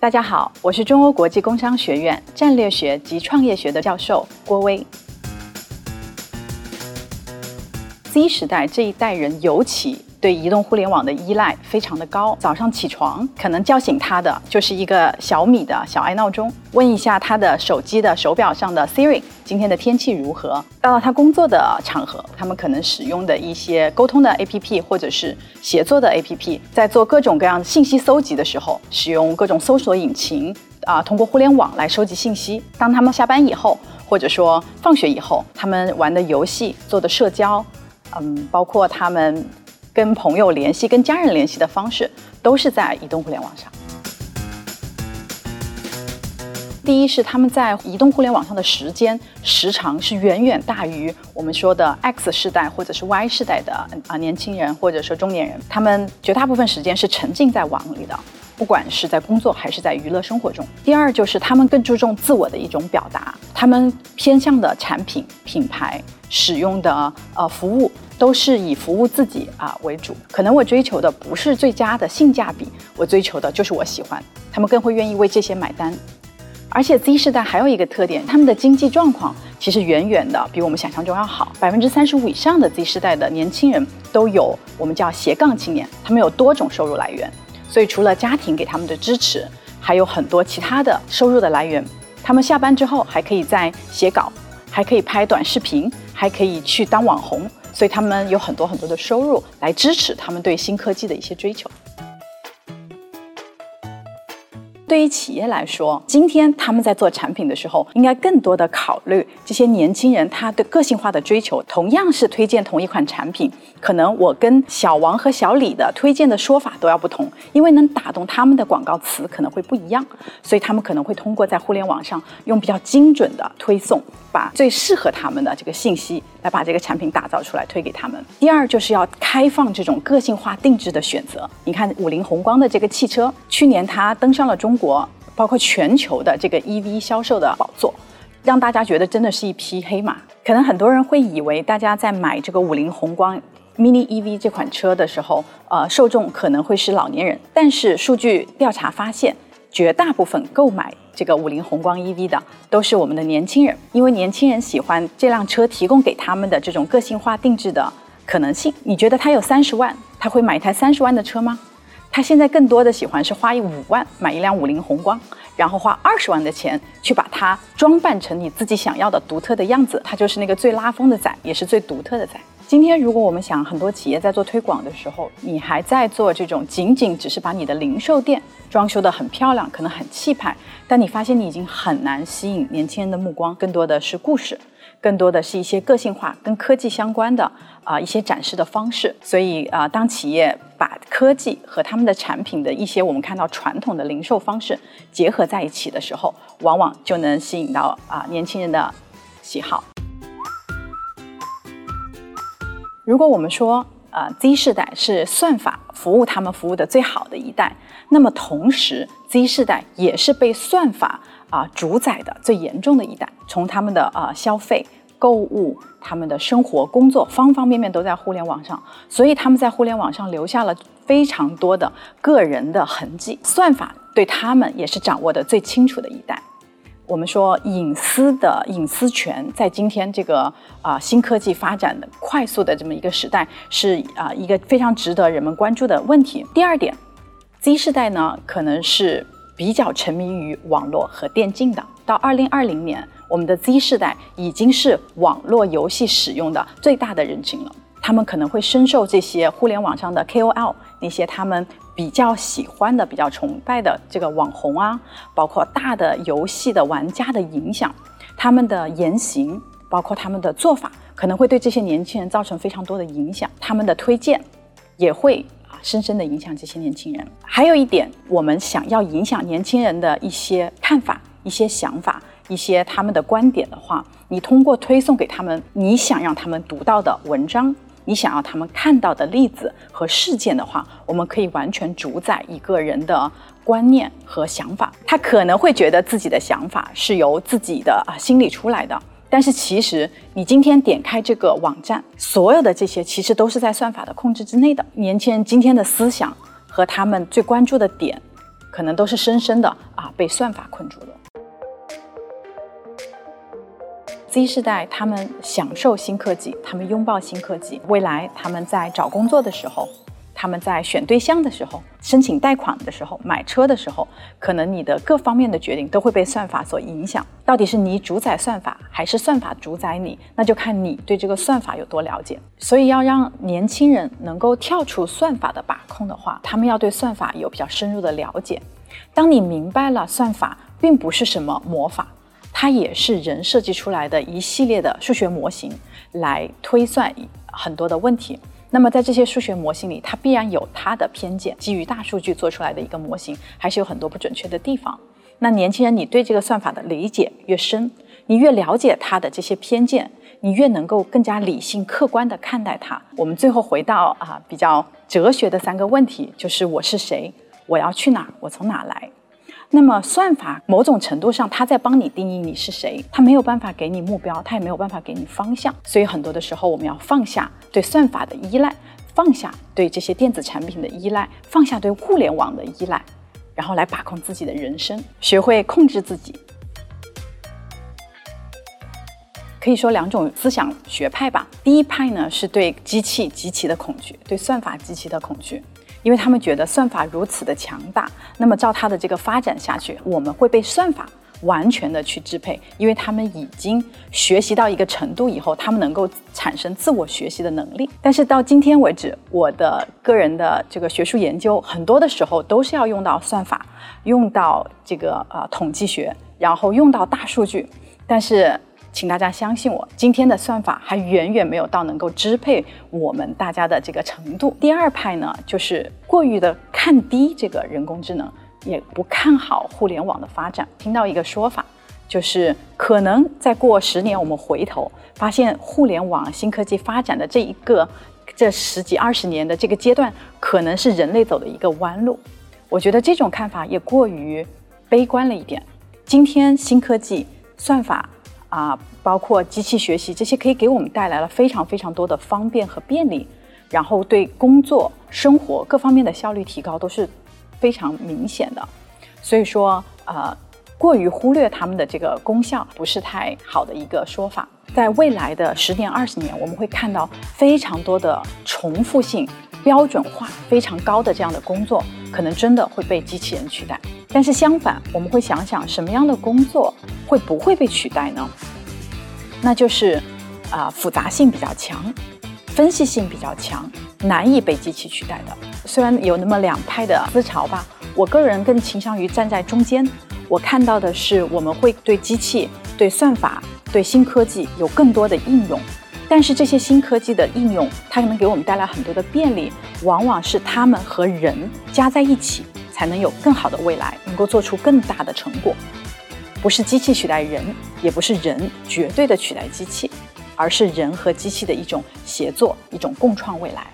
大家好，我是中欧国际工商学院战略学及创业学的教授郭威。Z 时代这一代人尤其。对移动互联网的依赖非常的高，早上起床可能叫醒他的就是一个小米的小爱闹钟，问一下他的手机的手表上的 Siri 今天的天气如何。到了他工作的场合，他们可能使用的一些沟通的 APP 或者是协作的 APP，在做各种各样信息搜集的时候，使用各种搜索引擎啊，通过互联网来收集信息。当他们下班以后，或者说放学以后，他们玩的游戏、做的社交，嗯，包括他们。跟朋友联系、跟家人联系的方式，都是在移动互联网上。第一是他们在移动互联网上的时间时长是远远大于我们说的 X 世代或者是 Y 世代的啊年轻人或者说中年人，他们绝大部分时间是沉浸在网里的，不管是在工作还是在娱乐生活中。第二就是他们更注重自我的一种表达，他们偏向的产品品牌使用的呃服务。都是以服务自己啊为主，可能我追求的不是最佳的性价比，我追求的就是我喜欢，他们更会愿意为这些买单。而且 Z 世代还有一个特点，他们的经济状况其实远远的比我们想象中要好。百分之三十五以上的 Z 世代的年轻人都有我们叫斜杠青年，他们有多种收入来源，所以除了家庭给他们的支持，还有很多其他的收入的来源。他们下班之后还可以在写稿，还可以拍短视频，还可以去当网红。所以他们有很多很多的收入来支持他们对新科技的一些追求。对于企业来说，今天他们在做产品的时候，应该更多的考虑这些年轻人他的个性化的追求。同样是推荐同一款产品，可能我跟小王和小李的推荐的说法都要不同，因为能打动他们的广告词可能会不一样。所以他们可能会通过在互联网上用比较精准的推送，把最适合他们的这个信息来把这个产品打造出来推给他们。第二就是要开放这种个性化定制的选择。你看五菱宏光的这个汽车，去年它登上了中。国包括全球的这个 EV 销售的宝座，让大家觉得真的是一匹黑马。可能很多人会以为，大家在买这个五菱宏光 Mini EV 这款车的时候，呃，受众可能会是老年人。但是数据调查发现，绝大部分购买这个五菱宏光 EV 的都是我们的年轻人，因为年轻人喜欢这辆车提供给他们的这种个性化定制的可能性。你觉得他有三十万，他会买一台三十万的车吗？他现在更多的喜欢是花一五万买一辆五菱宏光，然后花二十万的钱去把它装扮成你自己想要的独特的样子，它就是那个最拉风的仔，也是最独特的仔。今天如果我们想很多企业在做推广的时候，你还在做这种仅仅只是把你的零售店装修得很漂亮，可能很气派，但你发现你已经很难吸引年轻人的目光，更多的是故事。更多的是一些个性化、跟科技相关的啊一些展示的方式，所以啊，当企业把科技和他们的产品的一些我们看到传统的零售方式结合在一起的时候，往往就能吸引到啊年轻人的喜好。如果我们说啊 Z 世代是算法服务他们服务的最好的一代，那么同时 Z 世代也是被算法。啊，主宰的最严重的一代，从他们的啊消费、购物、他们的生活、工作方方面面都在互联网上，所以他们在互联网上留下了非常多的个人的痕迹。算法对他们也是掌握的最清楚的一代。我们说隐私的隐私权，在今天这个啊新科技发展的快速的这么一个时代，是啊一个非常值得人们关注的问题。第二点，Z 世代呢，可能是。比较沉迷于网络和电竞的，到二零二零年，我们的 Z 世代已经是网络游戏使用的最大的人群了。他们可能会深受这些互联网上的 KOL 那些他们比较喜欢的、比较崇拜的这个网红啊，包括大的游戏的玩家的影响，他们的言行，包括他们的做法，可能会对这些年轻人造成非常多的影响。他们的推荐也会啊。深深的影响这些年轻人。还有一点，我们想要影响年轻人的一些看法、一些想法、一些他们的观点的话，你通过推送给他们你想让他们读到的文章，你想要他们看到的例子和事件的话，我们可以完全主宰一个人的观念和想法。他可能会觉得自己的想法是由自己的啊心里出来的。但是其实，你今天点开这个网站，所有的这些其实都是在算法的控制之内的。年轻人今天的思想和他们最关注的点，可能都是深深的啊被算法困住了。Z 世代他们享受新科技，他们拥抱新科技，未来他们在找工作的时候。他们在选对象的时候、申请贷款的时候、买车的时候，可能你的各方面的决定都会被算法所影响。到底是你主宰算法，还是算法主宰你？那就看你对这个算法有多了解。所以，要让年轻人能够跳出算法的把控的话，他们要对算法有比较深入的了解。当你明白了算法并不是什么魔法，它也是人设计出来的一系列的数学模型来推算很多的问题。那么在这些数学模型里，它必然有它的偏见，基于大数据做出来的一个模型，还是有很多不准确的地方。那年轻人，你对这个算法的理解越深，你越了解它的这些偏见，你越能够更加理性、客观地看待它。我们最后回到啊比较哲学的三个问题，就是我是谁，我要去哪儿，我从哪来。那么算法某种程度上，它在帮你定义你是谁，它没有办法给你目标，它也没有办法给你方向。所以很多的时候，我们要放下对算法的依赖，放下对这些电子产品的依赖，放下对互联网的依赖，然后来把控自己的人生，学会控制自己。可以说两种思想学派吧。第一派呢，是对机器极其的恐惧，对算法极其的恐惧。因为他们觉得算法如此的强大，那么照它的这个发展下去，我们会被算法完全的去支配。因为他们已经学习到一个程度以后，他们能够产生自我学习的能力。但是到今天为止，我的个人的这个学术研究，很多的时候都是要用到算法，用到这个呃统计学，然后用到大数据，但是。请大家相信我，今天的算法还远远没有到能够支配我们大家的这个程度。第二派呢，就是过于的看低这个人工智能，也不看好互联网的发展。听到一个说法，就是可能再过十年，我们回头发现互联网新科技发展的这一个这十几二十年的这个阶段，可能是人类走的一个弯路。我觉得这种看法也过于悲观了一点。今天新科技算法。啊，包括机器学习这些，可以给我们带来了非常非常多的方便和便利，然后对工作、生活各方面的效率提高都是非常明显的。所以说，呃，过于忽略他们的这个功效，不是太好的一个说法。在未来的十年、二十年，我们会看到非常多的重复性、标准化非常高的这样的工作，可能真的会被机器人取代。但是相反，我们会想想什么样的工作会不会被取代呢？那就是啊，复杂性比较强，分析性比较强，难以被机器取代的。虽然有那么两派的思潮吧，我个人更倾向于站在中间。我看到的是，我们会对机器、对算法、对新科技有更多的应用，但是这些新科技的应用，它能给我们带来很多的便利，往往是它们和人加在一起。才能有更好的未来，能够做出更大的成果。不是机器取代人，也不是人绝对的取代机器，而是人和机器的一种协作，一种共创未来。